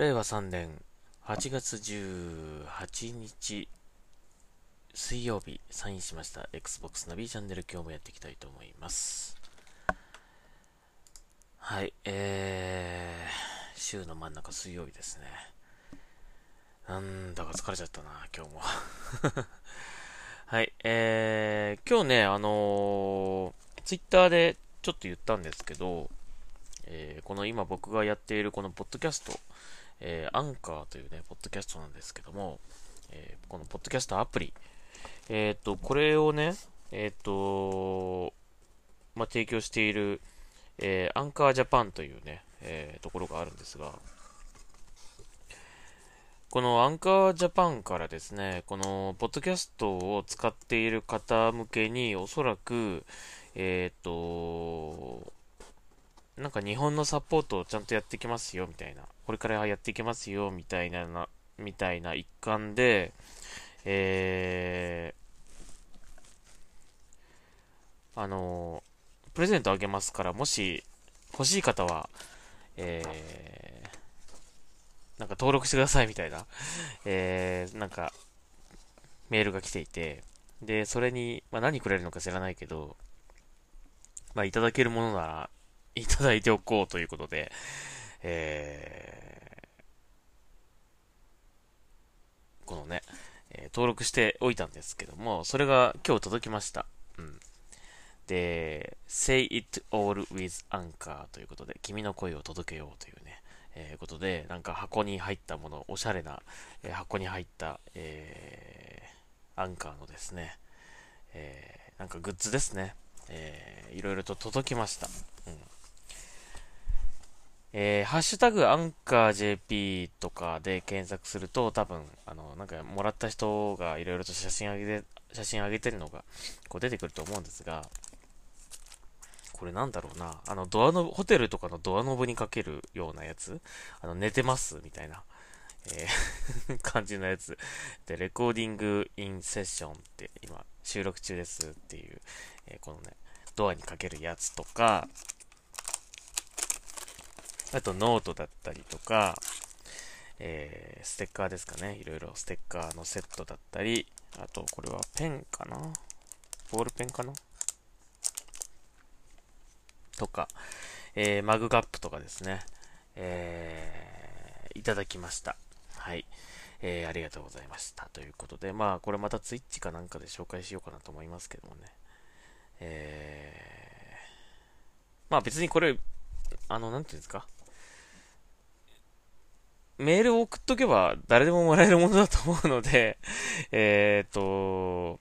令和3年8月18日水曜日サインしました。Xbox ナビチャンネル今日もやっていきたいと思います。はいえー、週の真ん中水曜日ですね。なんだか疲れちゃったな今日も。はいえー、今日ねあのー、ツイッターでちょっと言ったんですけどえー、この今僕がやっているこのポッドキャスト、えー、アンカーというね、ポッドキャストなんですけども、えー、このポッドキャストアプリ、えっ、と、これをね、えっ、と、まあ、提供している、えアンカージャパンというね、えところがあるんですが、このアンカージャパンからですね、このポッドキャストを使っている方向けにおそらく、えっ、と、なんか日本のサポートをちゃんとやってきますよ、みたいな。これからやっていきますよ、みたいな、なみたいな一環で、えー、あのプレゼントあげますから、もし欲しい方は、えー、なんか登録してくださいみたいな、えー、なんか、メールが来ていて、で、それに、まあ、何くれるのか知らないけど、まあ、いただけるものなら、いただいておこうということで、えー、このね、えー、登録しておいたんですけども、それが今日届きました。うん。で、say it all with anchor ということで、君の声を届けようというね、えー、ことで、なんか箱に入ったもの、おしゃれな、えー、箱に入った、えー、アンカーのですね、えー、なんかグッズですね、えー、いろいろと届きました。うん。えー、ハッシュタグアンカー JP とかで検索すると多分、あの、なんかもらった人がいろいろと写真あげて、写真あげてるのがこう出てくると思うんですが、これなんだろうな、あのドアの、ホテルとかのドアノブにかけるようなやつ？あの、寝てますみたいな、えー 感じのやつ。で、 recording in session って今収録中ですっていう、えー、このね、ドアにかけるやつとか、あとノートだったりとか、えー、ステッカーですかね。いろいろステッカーのセットだったり、あとこれはペンかな？ボールペンかな？とか、えー、マグカップとかですね、えー、いただきました。はい。えー、ありがとうございました。ということで、まあ、これまたツイッチかなんかで紹介しようかなと思いますけどもね。えー、まあ別にこれ、あの、なんていうんですか？メールを送っとけば誰でももらえるものだと思うので、えっと、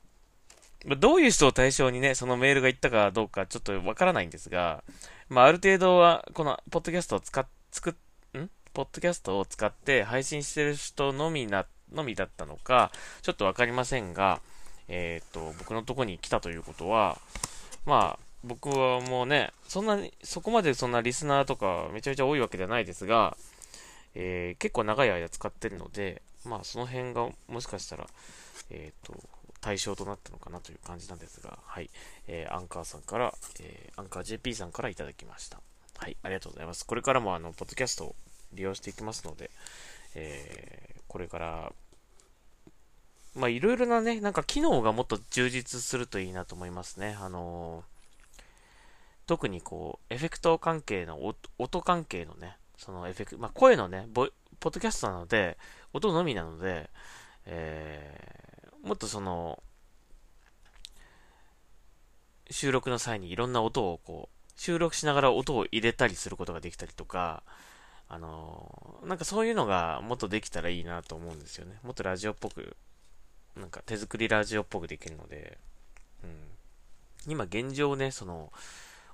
どういう人を対象にね、そのメールが行ったかどうかちょっとわからないんですが、まあ、ある程度は、この、ポッドキャストを使っ、作っ、ん？ポッドキャストを使って配信してる人のみな、のみだったのか、ちょっとわかりませんが、えっ、と、僕のとこに来たということは、まあ、僕はもうね、そんなに、そこまでそんなリスナーとかめちゃめちゃ多いわけではないですが、えー、結構長い間使ってるので、まあその辺がもしかしたら、えっ、ー、と、対象となったのかなという感じなんですが、はい。えー、アンカーさんから、えー、アンカー JP さんからいただきました。はい、ありがとうございます。これからもあの、ポッドキャストを利用していきますので、えー、これから、まあいろいろなね、なんか機能がもっと充実するといいなと思いますね。あの特にこう、エフェクト関係の音関係のね、そのエフェクト、まあ、声のね、ボポッドキャストなので、音のみなので、えー、もっとその、収録の際にいろんな音をこう、収録しながら音を入れたりすることができたりとか、あのー、なんかそういうのがもっとできたらいいなと思うんですよね。もっとラジオっぽく、なんか手作りラジオっぽくできるので、うん。今現状ね、その、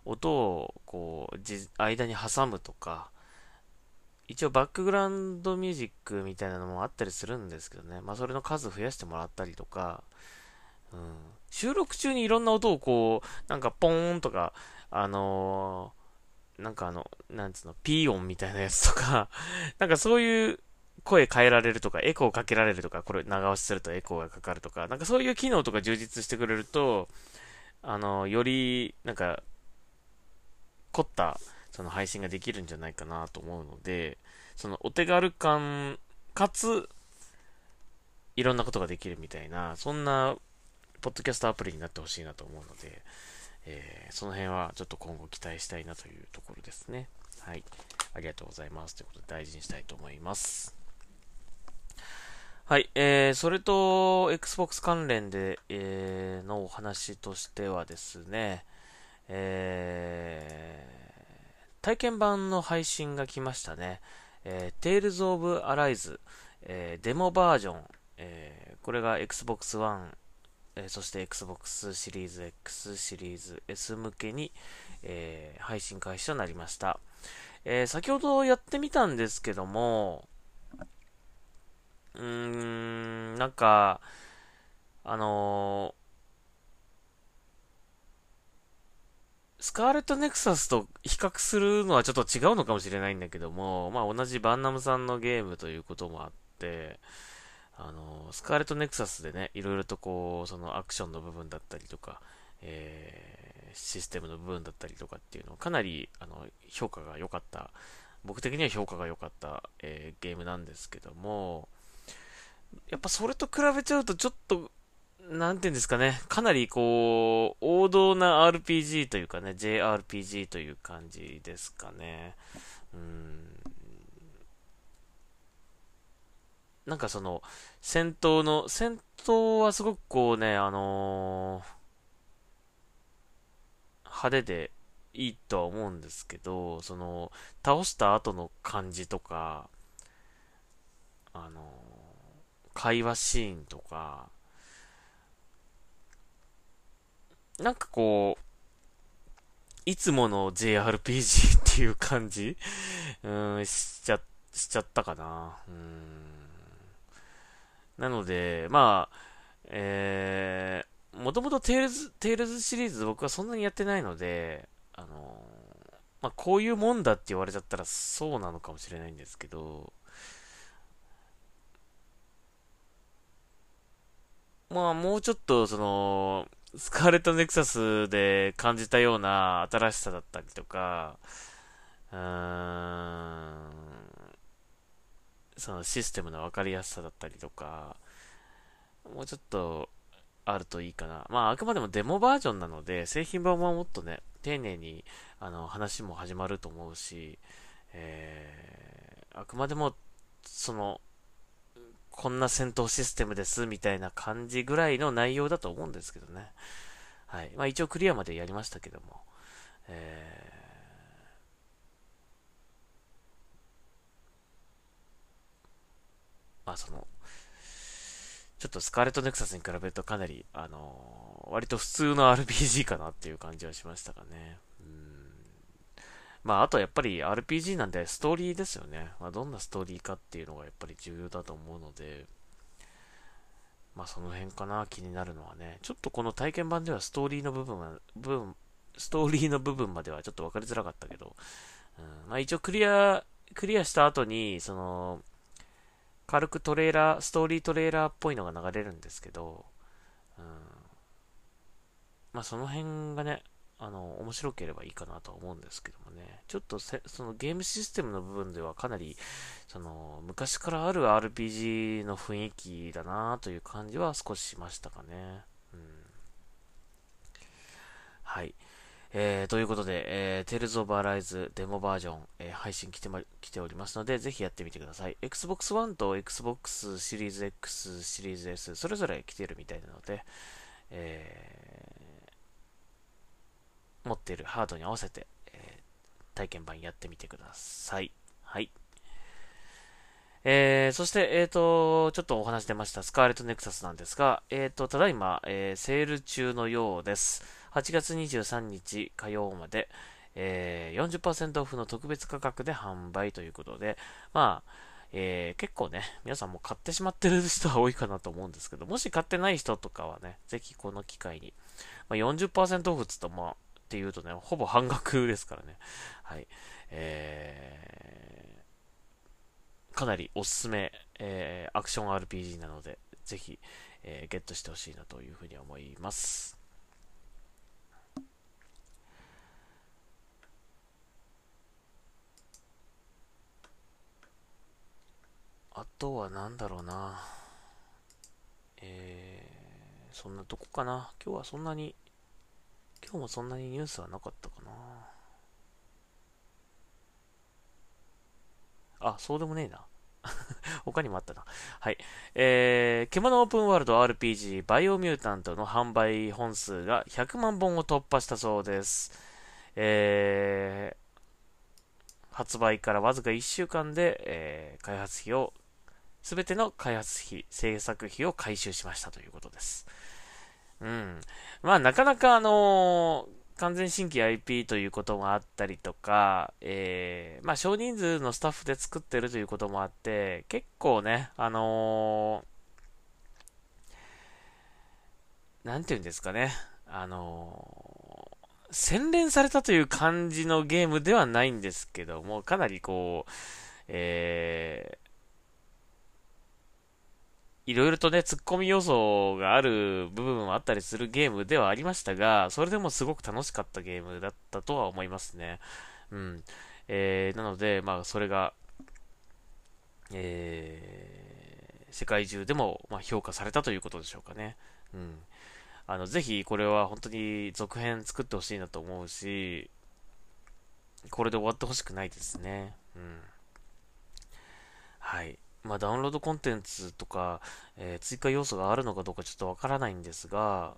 音をこう、間に挟むとか、一応バックグラウンドミュージックみたいなのもあったりするんですけどね。まあそれの数増やしてもらったりとか、うん、収録中にいろんな音をこう、なんかポーンとか、あのー、なんかあの、なんつうの、ピー音みたいなやつとか、なんかそういう声変えられるとか、エコーかけられるとか、これ長押しするとエコーがかかるとか、なんかそういう機能とか充実してくれると、あのー、より、なんか、凝った、その配信ができるんじゃないかなと思うので、そのお手軽感、かつ、いろんなことができるみたいな、そんな、ポッドキャストアプリになってほしいなと思うので、えー、その辺はちょっと今後期待したいなというところですね。はい。ありがとうございます。ということで大事にしたいと思います。はい。えー、それと、Xbox 関連で、えー、のお話としてはですね、えー、体験版の配信が来ましたね。えー、Tales of Arise、えー、デモバージョン、えー、これが Xbox One、え、そして Xbox シリーズ X シリーズ S 向けに、え、配信開始となりました。え、先ほどやってみたんですけども、うーん、なんか、あのー、スカーレットネクサスと比較するのはちょっと違うのかもしれないんだけども、まあ同じバンナムさんのゲームということもあって、あの、スカーレットネクサスでね、いろいろとこう、そのアクションの部分だったりとか、えー、システムの部分だったりとかっていうのをかなりあの評価が良かった、僕的には評価が良かった、えー、ゲームなんですけども、やっぱそれと比べちゃうとちょっと、なんていうんですかね、かなりこう、王道な RPG というかね、JRPG という感じですかね。うん。なんかその、戦闘の、戦闘はすごくこうね、あのー、派手でいいとは思うんですけど、その、倒した後の感じとか、あのー会話シーンとか、なんかこう、いつもの JRPG っていう感じ？うん、しちゃ、しちゃったかな。うん。なので、まあ、えー、もともとテイルズ、テイルズシリーズ僕はそんなにやってないので、あのまあ、こういうもんだって言われちゃったらそうなのかもしれないんですけど、まあ、もうちょっと、その、スカーレットネクサスで感じたような新しさだったりとか、うーん、そのシステムの分かりやすさだったりとか、もうちょっとあるといいかな。まあ、あくまでもデモバージョンなので、製品版はもっとね、丁寧に、あの、話も始まると思うし、えー、あくまでも、その、こんな戦闘システムですみたいな感じぐらいの内容だと思うんですけどね。はい。まあ一応クリアまでやりましたけども。えー、まあその、ちょっとスカーレットネクサスに比べるとかなり、あのー、割と普通の RPG かなっていう感じはしましたかね。まあ、あとやっぱり RPG なんでストーリーですよね。まあ、どんなストーリーかっていうのがやっぱり重要だと思うので、まあ、その辺かな、気になるのはね。ちょっとこの体験版ではストーリーの部分は、部分、ストーリーの部分まではちょっと分かりづらかったけど、うん、まあ、一応クリア、クリアした後に、その、軽くトレーラー、ストーリートレーラーっぽいのが流れるんですけど、うん、まあ、その辺がね、あの、面白ければいいかなとは思うんですけどもね。ちょっとそのゲームシステムの部分ではかなり、その、昔からある RPG の雰囲気だなという感じは少ししましたかね。うん。はい。えー、ということで、えー、Tales of Arise デモバージョン、えー、配信来てま、来ておりますので、ぜひやってみてください。Xbox One と Xbox シリーズ X、シリーズ S、それぞれ来てるみたいなので、えー持っているハードに合わせて、えー、体験版やってみてください。はい。えー、そして、えっ、ー、と、ちょっとお話出ました、スカーレットネクサスなんですが、えっ、ー、と、ただいま、えー、セール中のようです。8月23日火曜まで、えー、40%オフの特別価格で販売ということで、まあ、えー、結構ね、皆さんも買ってしまってる人は多いかなと思うんですけど、もし買ってない人とかはね、ぜひこの機会に、まあ、40%オフつと、まあ、ていうとね、ほぼ半額ですからね。はい。えー、かなりおすすめ、えー、アクション RPG なので、ぜひ、えー、ゲットしてほしいなというふうに思います。あとは何だろうな。えー、そんなとこかな。今日はそんなに、今日もそんなにニュースはなかったかな。あ、そうでもねえな。他にもあったな。はい。えー、獣オープンワールド RPG バイオミュータントの販売本数が100万本を突破したそうです。えー、発売からわずか1週間で、えー、開発費を、すべての開発費、制作費を回収しましたということです。うん。まあ、なかなかあのー完全新規 IP ということもあったりとか、えー、まあ少人数のスタッフで作ってるということもあって、結構ね、あのー、なんていうんですかね、あのー、洗練されたという感じのゲームではないんですけども、かなりこう、えいろいろとね、突っ込み要素がある部分もあったりするゲームではありましたが、それでもすごく楽しかったゲームだったとは思いますね。うん。えー、なので、まあ、それが、えー、世界中でも、まあ、評価されたということでしょうかね。うん。あの、ぜひ、これは本当に続編作ってほしいなと思うし、これで終わってほしくないですね。うん。はい。まあ、ダウンロードコンテンツとか、えー、追加要素があるのかどうかちょっとわからないんですが、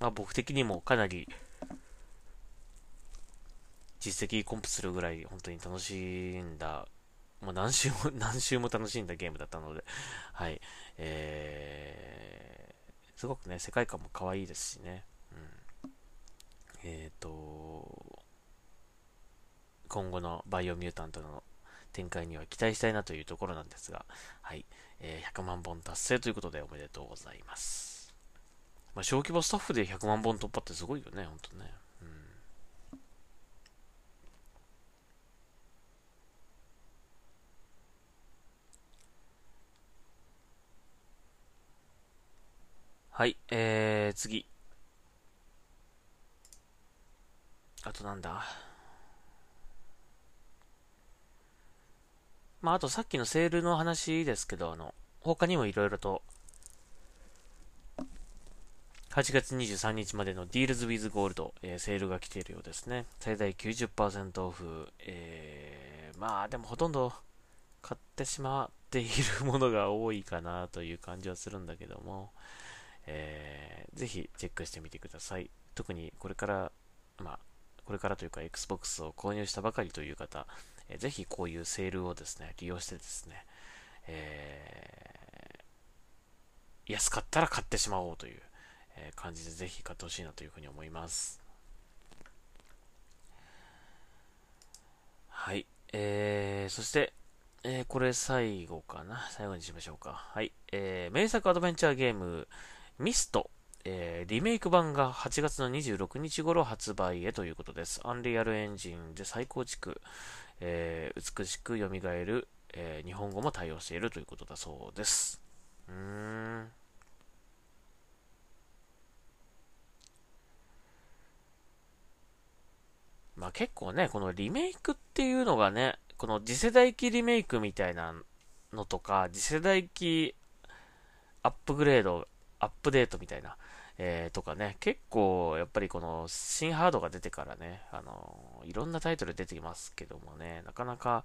まあ、僕的にもかなり実績コンプするぐらい本当に楽しんだ、もう何週も、何週も楽しんだゲームだったので、はい、えー、すごくね、世界観も可愛いですしね、うん。えっ、ー、と、今後のバイオミュータントの展開には期待したいなというところなんですが、はい。えー、100万本達成ということでおめでとうございます。まあ、小規模スタッフで100万本突破ってすごいよね、ほんとね。はい、えー、次。あとなんだ？まあ、あとさっきのセールの話ですけど、あの、他にもいろいろと、8月23日までの Deals with Gold、えー、セールが来ているようですね。最大90%オフ。えー、まあでもほとんど買ってしまっているものが多いかなという感じはするんだけども、えー、ぜひチェックしてみてください。特にこれから、まあ、これからというか Xbox を購入したばかりという方、えー、ぜひこういうセールをですね、利用してですね、えー、安かったら買ってしまおうという、え感じでぜひ買ってほしいなというふうに思います。はい。えー、そして、えー、これ最後かな？最後にしましょうか。はい。えー、名作アドベンチャーゲーム、ミスト、えー、リメイク版が8月の26日頃発売へということです。アンリアルエンジンで再構築、えー、美しく蘇る、えー、日本語も対応しているということだそうです。うーん。まあ結構ね、このリメイクっていうのがね、この次世代機リメイクみたいなのとか、次世代機アップグレード、アップデートみたいな、えー、とかね、結構やっぱりこの新ハードが出てからね、あのいろんなタイトル出てきますけどもね、なかなか、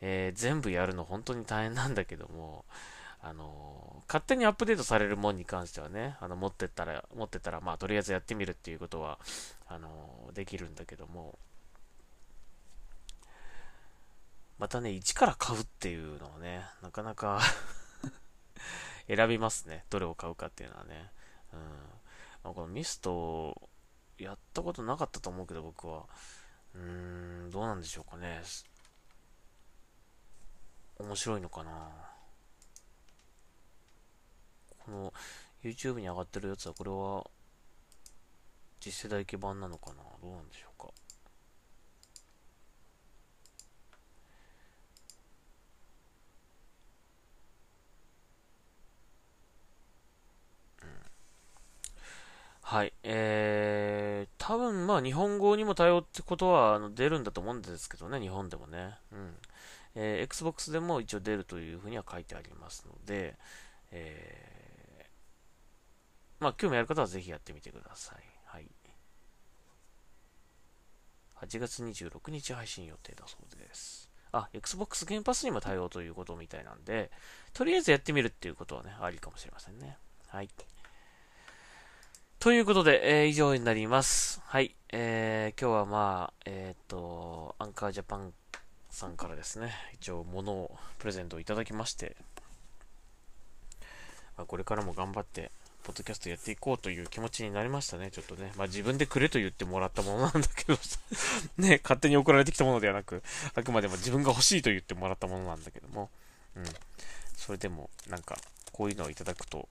えー、全部やるの本当に大変なんだけども、あの勝手にアップデートされるもんに関してはね、あの持ってったら、持ってたら、まあとりあえずやってみるっていうことは、あのできるんだけども、またね、一から買うっていうのはね、なかなか 選びますね。どれを買うかっていうのはね。うん。まあ、このミスト、やったことなかったと思うけど、僕は。うーん、どうなんでしょうかね。面白いのかなこの YouTube に上がってるやつは、これは次世代基盤なのかなどうなんでしょうかはい。えー、多分まあ日本語にも対応ってことはあの出るんだと思うんですけどね、日本でもね。うん。えー、Xbox でも一応出るというふうには書いてありますので、えー、まあ、興味ある方はぜひやってみてください。はい。8月26日配信予定だそうです。あ、Xbox ゲームパスにも対応ということみたいなんで、とりあえずやってみるっていうことはね、ありかもしれませんね。はい。ということで、えー、以上になります。はい。えー、今日はまあ、えっ、ー、と、アンカージャパンさんからですね、一応物をプレゼントをいただきまして、まあ、これからも頑張って、ポッドキャストやっていこうという気持ちになりましたね、ちょっとね。まあ自分でくれと言ってもらったものなんだけど ね、勝手に送られてきたものではなく、あくまでも自分が欲しいと言ってもらったものなんだけども、うん。それでも、なんか、こういうのをいただくと、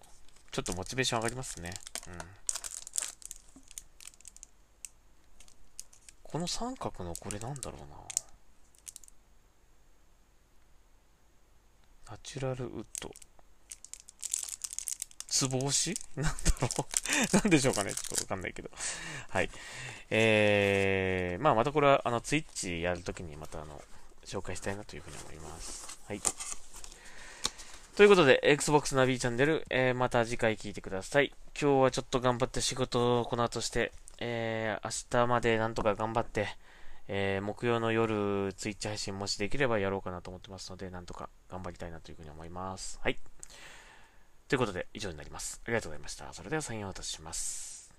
ちょっとモチベーション上がりますね。うん。この三角のこれなんだろうな。ナチュラルウッド。つぼ押し？なんだろう？なんでしょうかね？ちょっとわかんないけど。はい。えー、まあまたこれは、あの、ツイッチやるときにまたあの、紹介したいなというふうに思います。はい。ということで、Xbox ナビチャンネル、えー、また次回聞いてください。今日はちょっと頑張って仕事をこの後して、えー、明日までなんとか頑張って、えー、木曜の夜、ツイッチ配信もしできればやろうかなと思ってますので、なんとか頑張りたいなというふうに思います。はい。ということで、以上になります。ありがとうございました。それでは、サインを渡します。